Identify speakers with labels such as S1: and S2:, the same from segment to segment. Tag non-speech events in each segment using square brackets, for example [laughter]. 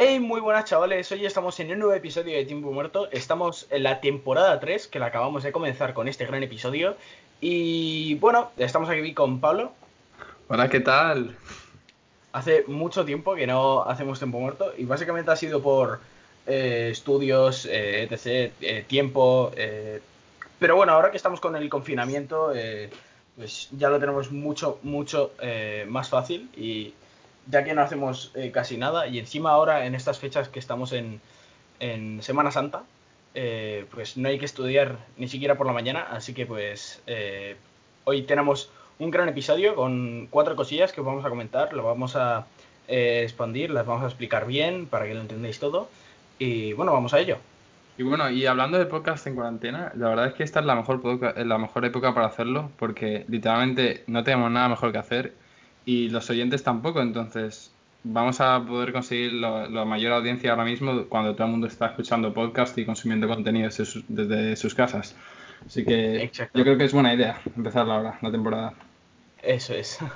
S1: Hey, muy buenas chavales, hoy estamos en un nuevo episodio de Tiempo Muerto, estamos en la temporada 3, que la acabamos de comenzar con este gran episodio, y bueno, estamos aquí con Pablo.
S2: Hola, ¿qué tal?
S1: Hace mucho tiempo que no hacemos Tiempo Muerto, y básicamente ha sido por eh, estudios, eh, etc., eh, tiempo, pero bueno, ahora que estamos con el confinamiento, pues ya lo tenemos mucho, mucho más fácil, y ya que no hacemos eh, casi nada y encima ahora en estas fechas que estamos en, Semana Santa, eh, pues no hay que estudiar ni siquiera por la mañana, así que pues eh, hoy tenemos un gran episodio con cuatro cosillas que os vamos a comentar, lo vamos a expandir, las vamos a explicar bien para que lo entendáis todo y bueno, vamos a ello.
S2: Y bueno, y hablando de podcast en cuarentena, la verdad es que esta es la mejor, la mejor época para hacerlo porque literalmente no tenemos nada mejor que hacer y los oyentes tampoco, entonces vamos a poder conseguir la mayor audiencia ahora mismo cuando todo el mundo está escuchando podcast y consumiendo contenido desde sus, casas. Así que yo creo que es buena idea empezar ahora, la temporada.
S1: Eso es. [laughs]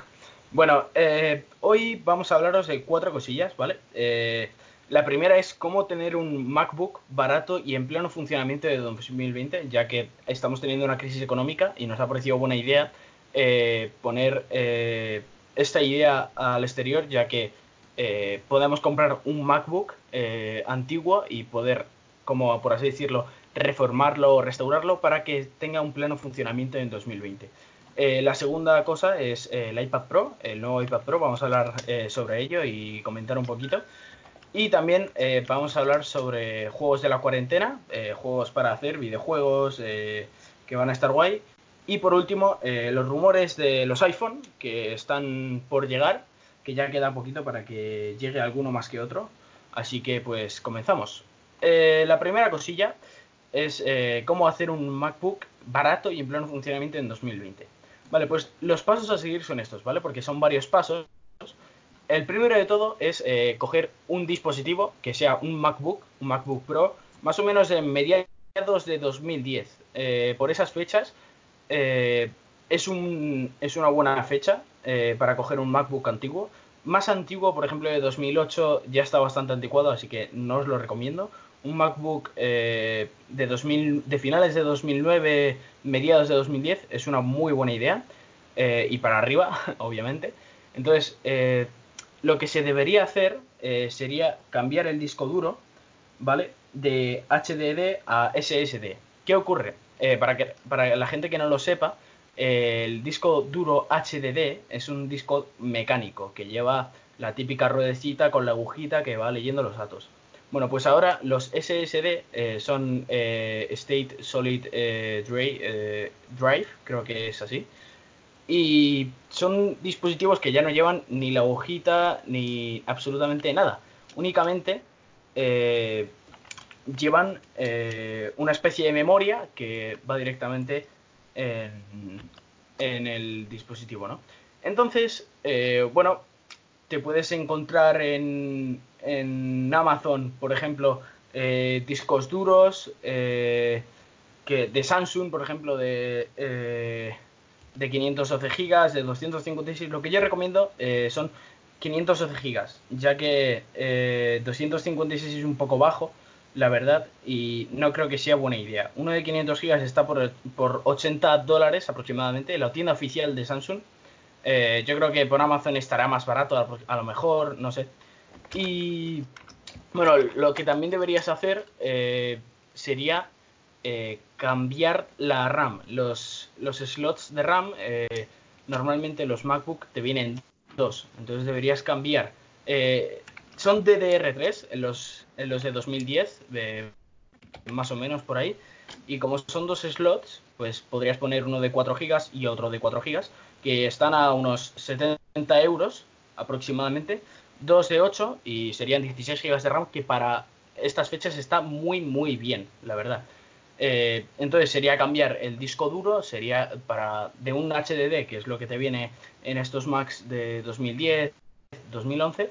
S1: Bueno, eh, hoy vamos a hablaros de cuatro cosillas, ¿vale? Eh, la primera es cómo tener un MacBook barato y en pleno funcionamiento de 2020, ya que estamos teniendo una crisis económica y nos ha parecido buena idea eh, poner esta idea al exterior, ya que eh, podemos comprar un MacBook eh, antiguo y poder, como por así decirlo, reformarlo o restaurarlo para que tenga un pleno funcionamiento en 2020. Eh, la segunda cosa es el iPad Pro, el nuevo iPad Pro, vamos a hablar sobre ello y comentar un poquito. Y también vamos a hablar sobre juegos de la cuarentena, juegos para hacer, videojuegos que van a estar guay. Y por último, eh, los rumores de los iPhone que están por llegar, que ya queda poquito para que llegue alguno más que otro. Así que pues comenzamos. Eh, la primera cosilla es eh, cómo hacer un MacBook barato y en pleno funcionamiento en 2020. Vale, pues los pasos a seguir son estos, ¿vale? Porque son varios pasos. El primero de todo es coger un dispositivo que sea un MacBook, un MacBook Pro, más o menos en mediados de 2010. por esas fechas eh, es, un, es una buena fecha eh, para coger un MacBook antiguo. Más antiguo, por ejemplo, de 2008 ya está bastante anticuado, así que no os lo recomiendo. Un MacBook eh, de, 2000, de finales de 2009, mediados de 2010, es una muy buena idea. y para arriba, [laughs] obviamente. Entonces, lo que se debería hacer sería cambiar el disco duro, ¿vale? De HDD a SSD. ¿Qué ocurre? Eh, para, que, para la gente que no lo sepa, eh, el disco duro HDD es un disco mecánico que lleva la típica ruedecita con la agujita que va leyendo los datos. Bueno, pues ahora los SSD eh, son State Solid Drive, Drive, creo que es así. Y son dispositivos que ya no llevan ni la agujita ni absolutamente nada. Únicamente llevan eh, una especie de memoria que va directamente en, el dispositivo, ¿no? Entonces, eh, bueno, te puedes encontrar en, Amazon, por ejemplo, eh, discos duros que de Samsung, por ejemplo, de, de 512 GB, de 256. Lo que yo recomiendo son 512 GB, ya que 256 es un poco bajo la verdad, y no creo que sea buena idea. Uno de 500 gigas está por, por 80 dólares aproximadamente en la tienda oficial de Samsung. Eh, yo creo que por Amazon estará más barato, a, lo mejor, no sé. Y bueno, lo que también deberías hacer eh, sería eh, cambiar la RAM. Los, los slots de RAM, normalmente los MacBook te vienen dos, entonces deberías cambiar. Son DDR3 en los en los de 2010, de, más o menos por ahí. Y como son dos slots, pues podrías poner uno de 4 GB y otro de 4 GB, que están a unos 70 euros aproximadamente. Dos de 8 y serían 16 GB de RAM, que para estas fechas está muy, muy bien, la verdad. Eh, entonces sería cambiar el disco duro, sería para de un HDD, que es lo que te viene en estos Macs de 2010, 2011,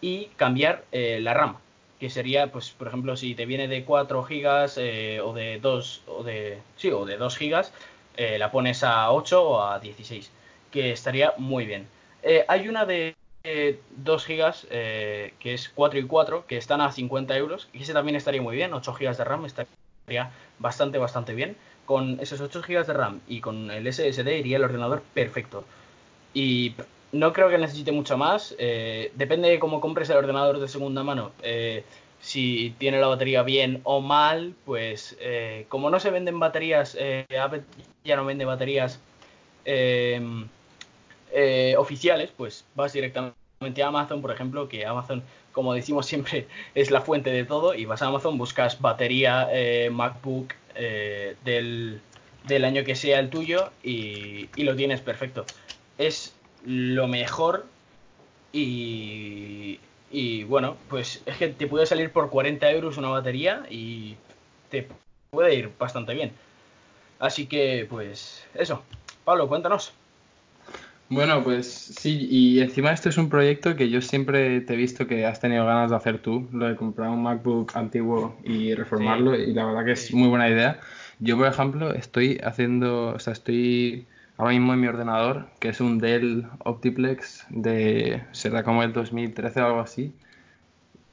S1: y cambiar eh, la RAM, que sería, pues, por ejemplo, si te viene de 4 gigas eh, o de 2 o de sí, o de 2 gigas, eh, la pones a 8 o a 16, que estaría muy bien. Eh, hay una de 2 gigas, que es 4 y 4, que están a 50 euros, y ese también estaría muy bien, 8 gigas de RAM estaría bastante, bastante bien. Con esos 8 gigas de RAM y con el SSD iría el ordenador perfecto. Y no creo que necesite mucho más, eh, depende de cómo compres el ordenador de segunda mano. Eh, si tiene la batería bien o mal, pues como no se venden baterías, Apple ya no vende baterías eh, oficiales, pues vas directamente a Amazon, por ejemplo, que Amazon, como decimos siempre, [laughs] es la fuente de todo, y vas a Amazon, buscas batería eh, MacBook eh, del, año que sea el tuyo y, lo tienes perfecto. Es lo mejor y, y bueno, pues es que te puede salir por 40 euros una batería y te puede ir bastante bien. Así que, pues eso. Pablo, cuéntanos.
S2: Bueno, pues sí, y encima esto es un proyecto que yo siempre te he visto que has tenido ganas de hacer tú, lo de comprar un MacBook antiguo y reformarlo, y la verdad que es muy buena idea. Yo, por ejemplo, estoy haciendo, o sea, estoy ahora mismo en mi ordenador, que es un Dell Optiplex de, será como el 2013 o algo así,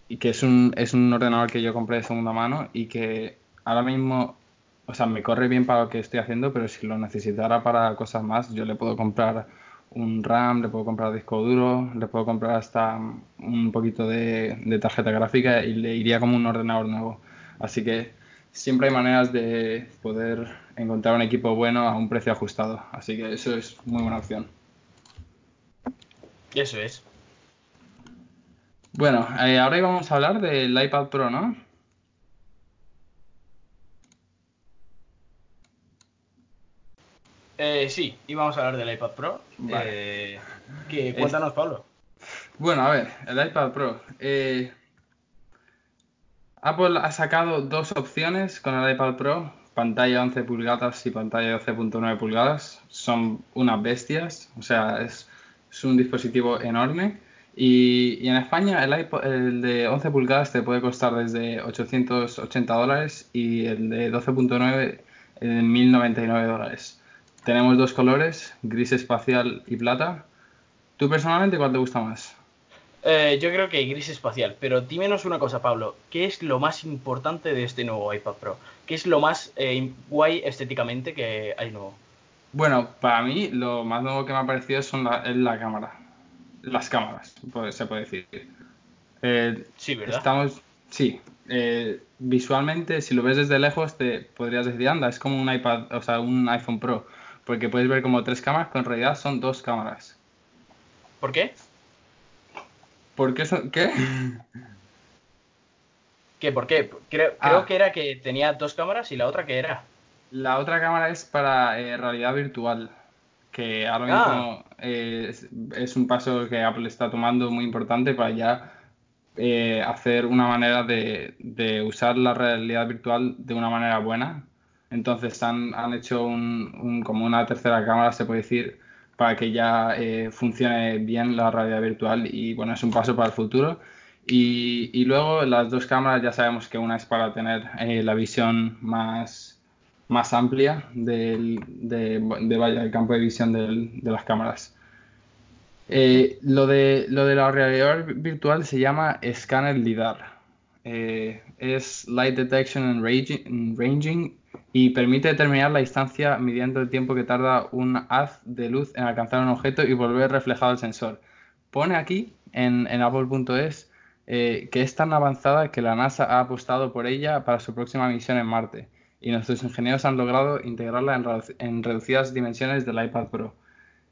S2: y que es un, es un ordenador que yo compré de segunda mano y que ahora mismo, o sea, me corre bien para lo que estoy haciendo, pero si lo necesitara para cosas más, yo le puedo comprar un RAM, le puedo comprar disco duro, le puedo comprar hasta un poquito de, tarjeta gráfica y le iría como un ordenador nuevo. Así que siempre hay maneras de poder encontrar un equipo bueno a un precio ajustado. Así que eso es muy buena opción.
S1: Eso es.
S2: Bueno, eh, ahora íbamos a hablar del iPad Pro, ¿no?
S1: Eh, sí, íbamos a hablar del iPad Pro. Eh, cuéntanos, Pablo.
S2: Bueno, a ver, el iPad Pro. Eh, Apple ha sacado dos opciones con el iPad Pro, pantalla 11 pulgadas y pantalla 12.9 pulgadas. Son unas bestias, o sea, es, un dispositivo enorme. Y, en España el, iPod, de 11 pulgadas te puede costar desde 880 dólares y el de 12.9 en 1099 dólares. Tenemos dos colores, gris espacial y plata. ¿Tú personalmente cuál te gusta más?
S1: Eh, yo creo que gris espacial, pero dímenos una cosa, Pablo. ¿Qué es lo más importante de este nuevo iPad Pro? ¿Qué es lo más eh, guay estéticamente que hay nuevo?
S2: Bueno, para mí lo más nuevo que me ha parecido son la, es la cámara. Las cámaras, pues, se puede decir.
S1: Eh, sí, ¿verdad?
S2: Estamos, sí. visualmente, si lo ves desde lejos, te podrías decir, anda, es como un iPad, o sea, un iPhone Pro porque puedes ver como tres cámaras, pero en realidad son dos cámaras.
S1: ¿Por qué?
S2: ¿Por qué son... ¿Qué? [laughs]
S1: ¿Qué? ¿Por qué? Creo, creo ah. que era que tenía dos cámaras y la otra que era.
S2: La otra cámara es para eh, realidad virtual, que ahora mismo ah. es, un paso que Apple está tomando muy importante para ya eh, hacer una manera de, de, usar la realidad virtual de una manera buena entonces han, han hecho un, como una tercera cámara, se puede decir, para que ya eh, funcione bien la realidad virtual y bueno, es un paso para el futuro. Y, y luego las dos cámaras ya sabemos que una es para tener eh, la visión más, más amplia del, de, de, vaya, el campo de visión de las cámaras. Eh, lo, de, lo de la realidad virtual se llama Scanner LIDAR. es Light Detection and Ranging y permite determinar la distancia mediante el tiempo que tarda un haz de luz en alcanzar un objeto y volver reflejado el sensor. Pone aquí en, apple.es eh, que es tan avanzada que la NASA ha apostado por ella para su próxima misión en Marte y nuestros ingenieros han logrado integrarla en, reducidas dimensiones del iPad Pro.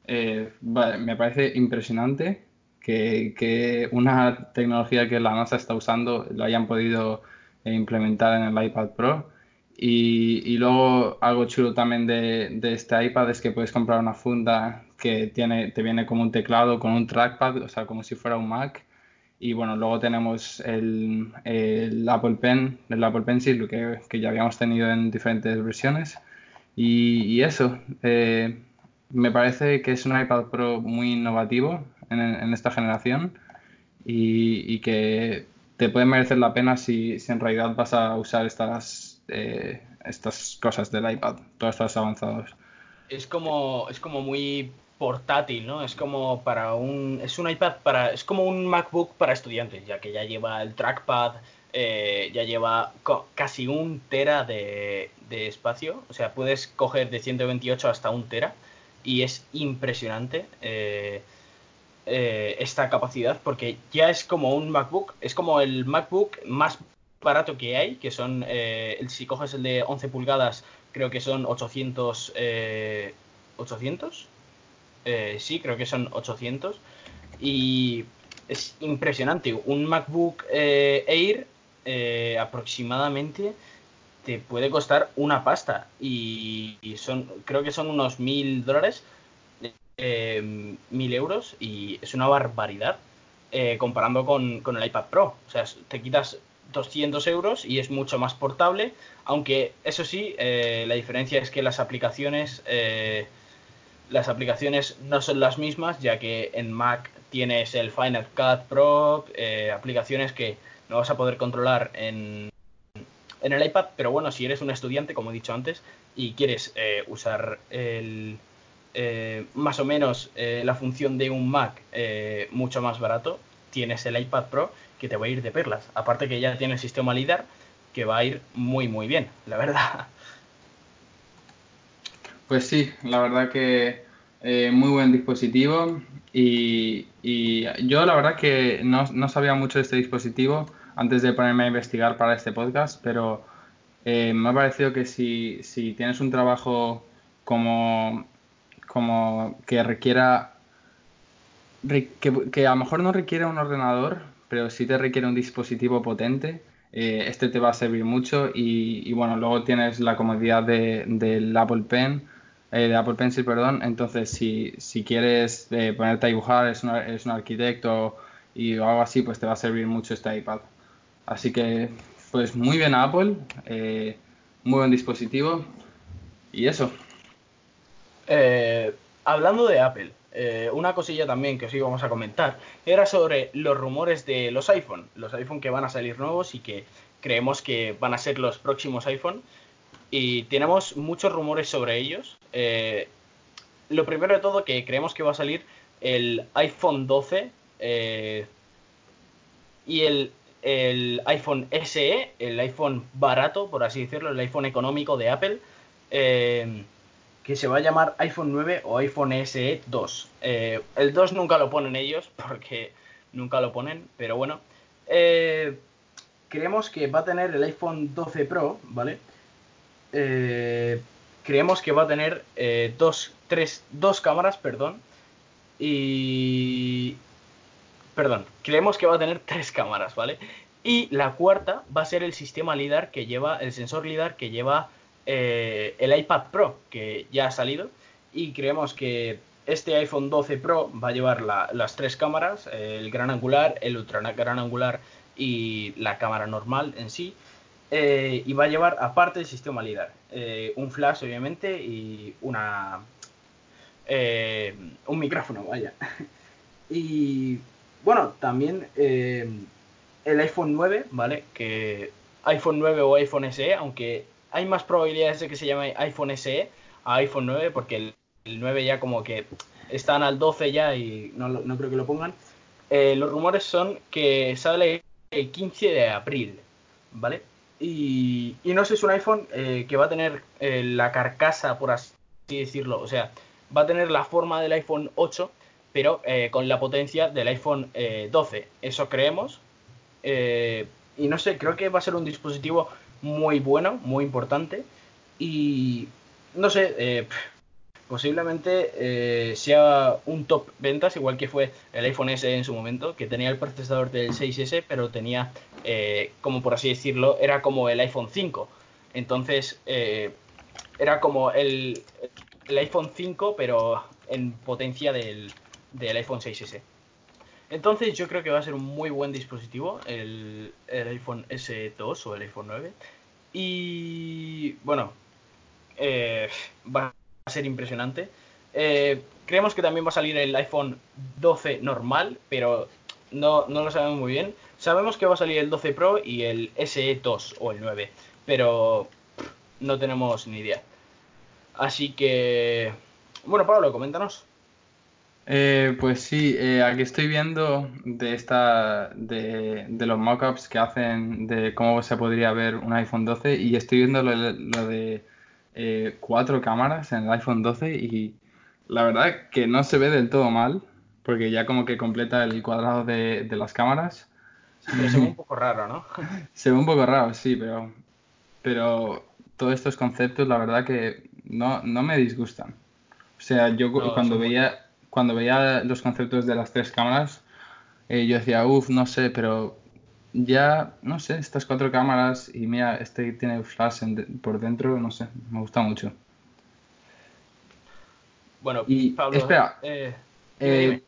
S2: Eh, me parece impresionante que, que, una tecnología que la NASA está usando lo hayan podido implementar en el iPad Pro y, luego algo chulo también de, este iPad es que puedes comprar una funda que tiene, te viene como un teclado con un trackpad, o sea, como si fuera un Mac. Y bueno, luego tenemos el, Apple Pen, el Apple Pencil, que, que, ya habíamos tenido en diferentes versiones. Y, eso, eh, me parece que es un iPad Pro muy innovativo en, esta generación y, que te puede merecer la pena si, si en realidad vas a usar estas estas cosas del iPad, todos estos avanzados.
S1: Es como, es como muy portátil, ¿no? Es como para un. Es un iPad para. Es como un MacBook para estudiantes, ya que ya lleva el trackpad, eh, ya lleva casi un tera de, espacio. O sea, puedes coger de 128 hasta un tera. Y es impresionante eh, eh, esta capacidad, porque ya es como un MacBook. Es como el MacBook más barato que hay, que son. si coges el de 11 pulgadas, creo que son 800. 800 eh, sí, creo que son 800. Y es impresionante. Un MacBook eh, Air eh, aproximadamente te puede costar una pasta. Y, son, creo que son unos mil dólares, mil euros. Y es una barbaridad comparando con, con, el iPad Pro. O sea, te quitas 200 euros y es mucho más portable. Aunque eso sí, la diferencia es que las aplicaciones las aplicaciones no son las mismas, ya que en Mac tienes el Final Cut Pro, eh, aplicaciones que no vas a poder controlar en, en, el iPad, pero bueno, si eres un estudiante, como he dicho antes, y quieres eh, usar el, eh, más o menos la función de un Mac mucho más barato, tienes el iPad Pro que te va a ir de perlas. Aparte que ya tiene el sistema LIDAR que va a ir muy muy bien, la verdad.
S2: Pues sí, la verdad que eh, muy buen dispositivo y, yo la verdad que no, sabía mucho de este dispositivo antes de ponerme a investigar para este podcast, pero eh, me ha parecido que si, si tienes un trabajo como, como que requiera, que, a lo mejor no requiere un ordenador, pero sí te requiere un dispositivo potente, eh, este te va a servir mucho y, bueno, luego tienes la comodidad de, del Apple Pen eh, de Apple Pencil, perdón. Entonces, si, si quieres eh, ponerte a dibujar, es, un arquitecto y algo así, pues te va a servir mucho este iPad. Así que, pues muy bien Apple, muy buen dispositivo y eso.
S1: hablando de Apple, una cosilla también que os íbamos a comentar era sobre los rumores de los iPhone, los iPhone que van a salir nuevos y que creemos que van a ser los próximos iPhone y tenemos muchos rumores sobre ellos. Eh, lo primero de todo que creemos que va a salir el iPhone 12 eh, y el, iPhone SE, el iPhone barato, por así decirlo, el iPhone económico de Apple, eh, que se va a llamar iPhone 9 o iPhone SE 2. el 2 nunca lo ponen ellos [laughs] porque nunca lo ponen, pero bueno. creemos que va a tener el iPhone 12 Pro, ¿vale? Eh, creemos que va a tener eh, dos, tres, dos cámaras, perdón. Y... Perdón, creemos que va a tener [laughs] tres cámaras, ¿vale? Y la cuarta va a ser el sistema LIDAR que lleva, el sensor LIDAR que lleva eh, el iPad Pro, que ya ha salido. Y creemos que este iPhone 12 Pro va a llevar las tres cámaras, el gran angular, el ultra gran angular y la cámara normal en sí. Eh, y va a llevar aparte el sistema LIDAR, eh, un flash obviamente y una eh, un micrófono, vaya. [laughs] y bueno, también el iPhone 9, ¿vale? Que iPhone 9 o iPhone SE, aunque hay más probabilidades de que se llame iPhone SE a iPhone 9 porque el, 9 ya como que están al 12 ya y no, no creo que lo pongan. los rumores son que sale el 15 de abril, ¿vale? Y, no sé, es un iPhone eh, que va a tener eh, la carcasa, por así decirlo, o sea, va a tener la forma del iPhone 8, pero eh, con la potencia del iPhone 12. Eso creemos. y no sé, creo que va a ser un dispositivo muy bueno, muy importante. Y no sé, posiblemente eh, sea un top ventas, igual que fue el iPhone S en su momento, que tenía el procesador del 6S, pero tenía, eh, como por así decirlo, era como el iPhone 5. Entonces, eh, era como el, iPhone 5, pero en potencia del, iPhone 6S. Entonces yo creo que va a ser un muy buen dispositivo el, el iPhone S2 o el iPhone 9. Y bueno, va a ser impresionante. Eh, creemos que también va a salir el iPhone 12 normal, pero no, no, lo sabemos muy bien. Sabemos que va a salir el 12 Pro y el SE2 o el 9, pero no tenemos ni idea. Así que, bueno, Pablo, coméntanos.
S2: Eh, pues sí, eh, aquí estoy viendo de esta de, de los mockups que hacen de cómo se podría ver un iPhone 12 y estoy viendo lo, lo de eh, cuatro cámaras en el iPhone 12 y la verdad que no se ve del todo mal porque ya como que completa el cuadrado de, de las cámaras.
S1: Pero se ve un [laughs] poco raro, ¿no? [laughs]
S2: se ve un poco raro, sí, pero pero todos estos conceptos la verdad que no, no me disgustan. O sea, yo
S1: No,
S2: cuando veía cuando veía los conceptos de las tres cámaras, eh, yo decía, uff, no sé, pero ya, no sé, estas cuatro cámaras y mira, este tiene flash en de- por dentro, no sé, me gusta mucho.
S1: Bueno,
S2: Y
S1: Pablo,
S2: espera,
S1: eh,
S2: eh.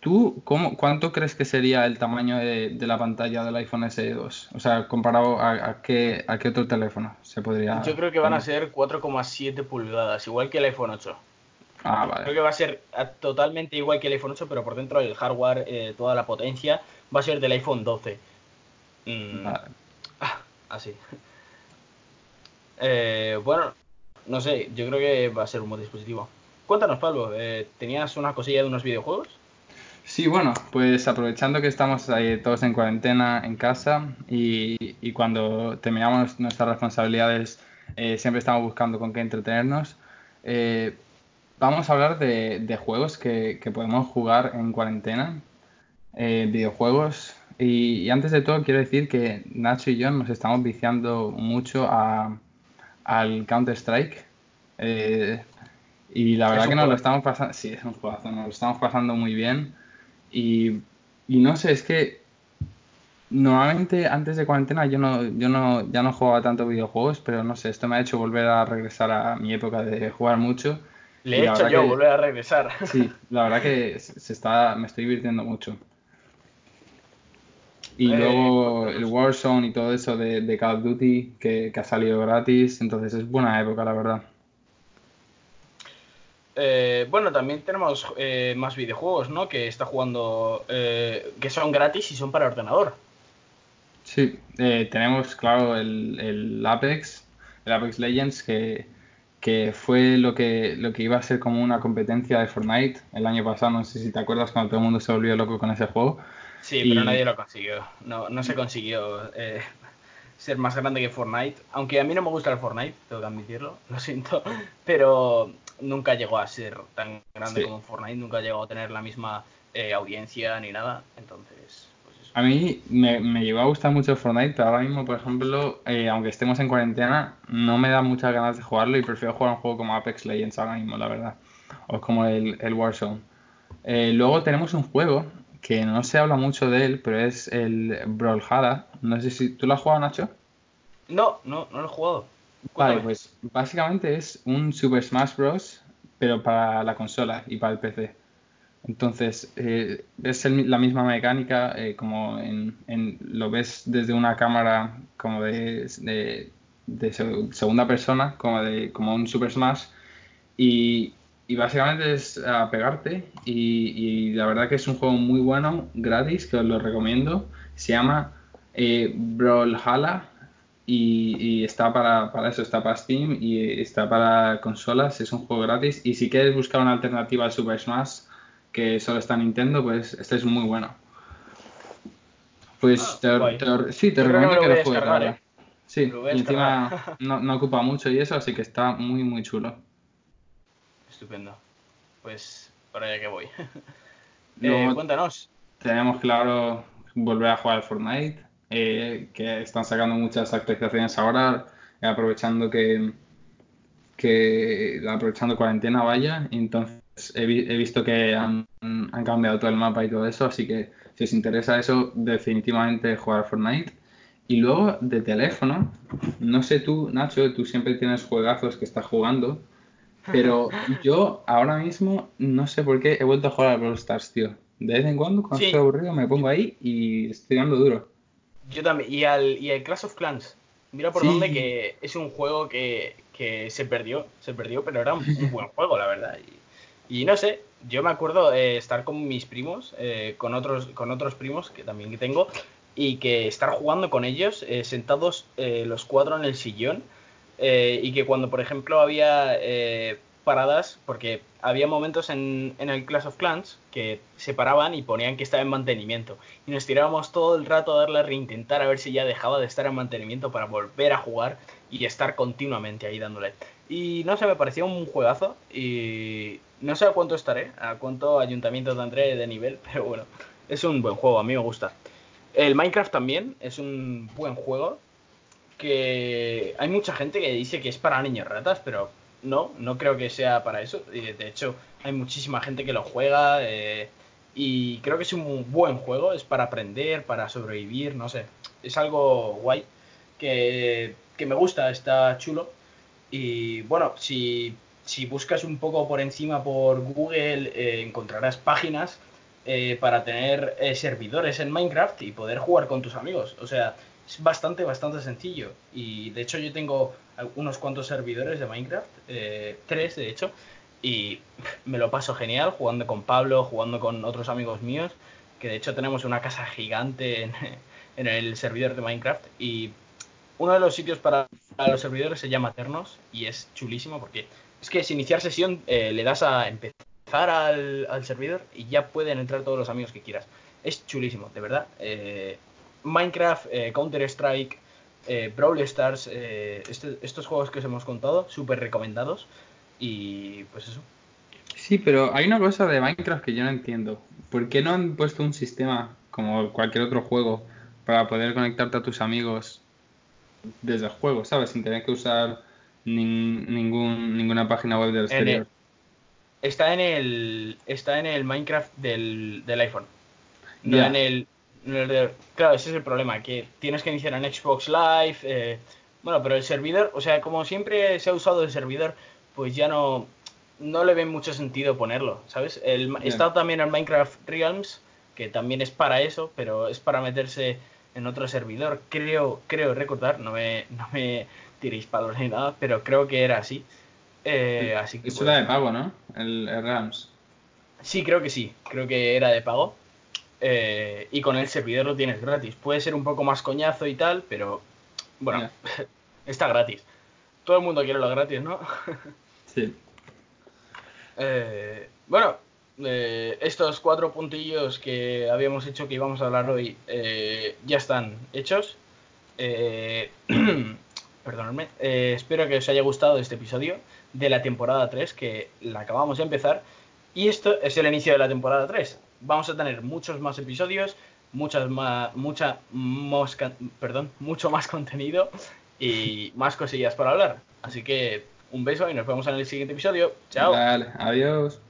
S2: ¿tú cómo, cuánto crees que sería el tamaño de, de la pantalla del iPhone SE 2? O sea, comparado a, a qué, a qué otro teléfono se podría
S1: Yo creo que van a ser 4,7 pulgadas, igual que el iPhone 8.
S2: Ah,
S1: Creo
S2: vale.
S1: que va a ser ah, totalmente igual que el iPhone 8, pero por dentro el hardware, eh, toda la potencia, va a ser del iPhone 12. Mm,
S2: Vale.
S1: ah, así. [laughs] Eh, bueno, no sé, yo creo que va a ser un buen dispositivo. Cuéntanos, Pablo, eh, ¿tenías una cosilla de unos videojuegos?
S2: Sí, bueno, pues aprovechando que estamos ahí todos en cuarentena en casa y, y cuando terminamos nuestras responsabilidades eh, siempre estamos buscando con qué entretenernos, eh, vamos a hablar de, de juegos que, que podemos jugar en cuarentena, eh, videojuegos. Y, y antes de todo quiero decir que Nacho y yo nos estamos viciando mucho a, al Counter-Strike. Eh, y la verdad que nos lo estamos pasando, sí, es un juegazo, nos lo estamos pasando muy bien. Y, y no sé, es que normalmente antes de cuarentena yo no, yo no, ya no jugaba tanto videojuegos, pero no sé, esto me ha hecho volver a regresar a mi época de jugar mucho.
S1: Le he hecho yo
S2: que
S1: volver a regresar. [laughs]
S2: sí, la verdad que se está, me estoy divirtiendo mucho. Y
S1: Eh,
S2: luego el. Warzone y todo eso de, de Call of Duty que, que ha salido gratis, entonces es buena época, la verdad.
S1: Eh, bueno, también tenemos eh, más videojuegos, ¿no? Que está jugando, eh, que son gratis y son para ordenador.
S2: Sí, eh, tenemos, claro, el, el Apex, el Apex Legends, que, que fue lo que, lo que iba a ser como una competencia de Fortnite el año pasado. No sé si te acuerdas cuando todo el mundo se volvió loco con ese juego.
S1: Sí, pero nadie lo consiguió. No, no se consiguió eh, [laughs] ser más grande que Fortnite. Aunque a mí no me gusta el Fortnite, tengo que admitirlo, [laughs] lo siento. Pero nunca llegó a ser tan grande
S2: sí,
S1: como Fortnite, nunca llegó a tener la misma eh, audiencia ni nada. Entonces.
S2: A mí me, me llegó a gustar mucho Fortnite, pero ahora mismo, por ejemplo, eh, aunque estemos en cuarentena, no me da muchas ganas de jugarlo y prefiero jugar un juego como Apex Legends ahora mismo, la verdad. O como el, el Warzone. Eh, luego tenemos un juego que no se habla mucho de él, pero es el Brawlhalla. No sé si tú lo has jugado, Nacho.
S1: No, no, no lo he jugado.
S2: Vale, pues básicamente es un Super Smash Bros. pero para la consola y para el PC. Entonces, eh, es el- la misma mecánica, eh, como en, lo ves desde una cámara como de, de- de se- segunda persona, como, de, como un Super Smash, y, y básicamente es a pegarte, y, la verdad que es un juego muy bueno, gratis, que os lo recomiendo. Se llama eh, Brawlhalla, y, y está para, para eso, está para Steam y está para consolas, es un juego gratis. Y si quieres buscar una alternativa al Super Smash, que solo está en Nintendo, pues este es muy bueno. Pues
S1: Ah,
S2: te, sí, te
S1: Yo creo que
S2: recomiendo
S1: lo
S2: que lo juegues.
S1: ¿eh?
S2: Sí,
S1: lo
S2: y encima no, no ocupa mucho y eso, así que está muy, muy chulo.
S1: Estupendo. Pues para allá que voy. [laughs] Eh, cuéntanos.
S2: tenemos claro volver a jugar al Fortnite, eh, que están sacando muchas actualizaciones ahora, aprovechando que, que aprovechando cuarentena vaya, entonces he, vi- he visto que han, han cambiado todo el mapa y todo eso, así que si os interesa eso, definitivamente jugar a Fortnite. Y luego de teléfono, no sé tú, Nacho, tú siempre tienes juegazos que estás jugando, pero [laughs] yo ahora mismo no sé por qué he vuelto a jugar a Brawl Stars, tío. De vez en cuando, cuando estoy aburrido, me pongo ahí y estoy dando duro.
S1: yo también. Y al, y al Clash of Clans. Mira por dónde
S2: Sí,
S1: que es un juego que, que se perdió. Se perdió, pero era un, un buen juego, la verdad. Y, y no sé, yo me acuerdo eh, estar con mis primos, eh, con, otros, con otros primos que también tengo, y que estar jugando con ellos, eh, sentados eh, los cuatro en el sillón, y que cuando, por ejemplo, había paradas porque había momentos en, en, el Clash of Clans que se paraban y ponían que estaba en mantenimiento. Y nos tirábamos todo el rato a darle a reintentar a ver si ya dejaba de estar en mantenimiento para volver a jugar y estar continuamente ahí dándole. Y no sé, me pareció un juegazo y no sé a cuánto estaré, a cuánto ayuntamiento tendré de nivel, [laughs] pero bueno, es un buen juego, a mí me gusta. El Minecraft también es un buen juego que hay mucha gente que dice que es para niños ratas, pero no, no creo que sea para eso. De hecho, hay muchísima gente que lo juega eh, y creo que es un buen juego, es para aprender, para sobrevivir, no sé. Es algo guay que, que me gusta, está chulo. Y bueno, si, si buscas un poco por encima por Google, eh, encontrarás páginas eh, para tener servidores en Minecraft y poder jugar con tus amigos. O sea, es bastante, bastante sencillo. Y de hecho yo tengo unos cuantos servidores de Minecraft, eh, tres de hecho, y me lo paso genial jugando con Pablo, jugando con otros amigos míos, que de hecho tenemos una casa gigante en, [laughs] en el servidor de Minecraft. Y uno de los sitios para, los servidores se llama Ternos y es chulísimo porque es que si iniciar sesión eh, le das a empezar al, al, servidor y ya pueden entrar todos los amigos que quieras. Es chulísimo, de verdad. Eh, Minecraft, eh, Counter-Strike, eh, Brawl Stars, este, estos juegos que os hemos contado, súper recomendados. Y pues eso.
S2: Sí, pero hay una cosa de Minecraft que yo no entiendo. ¿Por qué no han puesto un sistema como cualquier otro juego para poder conectarte a tus amigos desde el juego, ¿sabes? Sin tener que usar ningún, ninguna página web del exterior.
S1: está en el está en el Minecraft del, del iPhone. No en el Claro, ese es el problema, que tienes que iniciar en Xbox Live. Eh, bueno, pero el servidor, o sea, como siempre se ha usado el servidor, pues ya no, no le ven mucho sentido ponerlo, ¿sabes? El, Está también en Minecraft Realms, que también es para eso, pero es para meterse en otro servidor. Creo, creo recordar, no me, no me tiréis palos ni nada, pero creo que era así. Eh, así que
S2: Eso era de pago, ¿no? El, el Realms.
S1: Sí, creo que sí, creo que era de pago. Eh, y con el servidor lo tienes gratis. Puede ser un poco más coñazo y tal, pero bueno, [laughs] está gratis. Todo el mundo quiere lo gratis, ¿no? [laughs]
S2: sí.
S1: Eh, bueno, eh, estos cuatro puntillos que habíamos hecho que íbamos a hablar hoy ya están hechos. [clears throat] perdonadme. espero que os haya gustado este episodio de la temporada 3 que la acabamos de empezar. Y esto es el inicio de la temporada 3 vamos a tener muchos más episodios, muchas más, mucha perdón, mucho más contenido y más cosillas para hablar. Así que un beso y nos vemos en el siguiente episodio. Chao.
S2: adiós.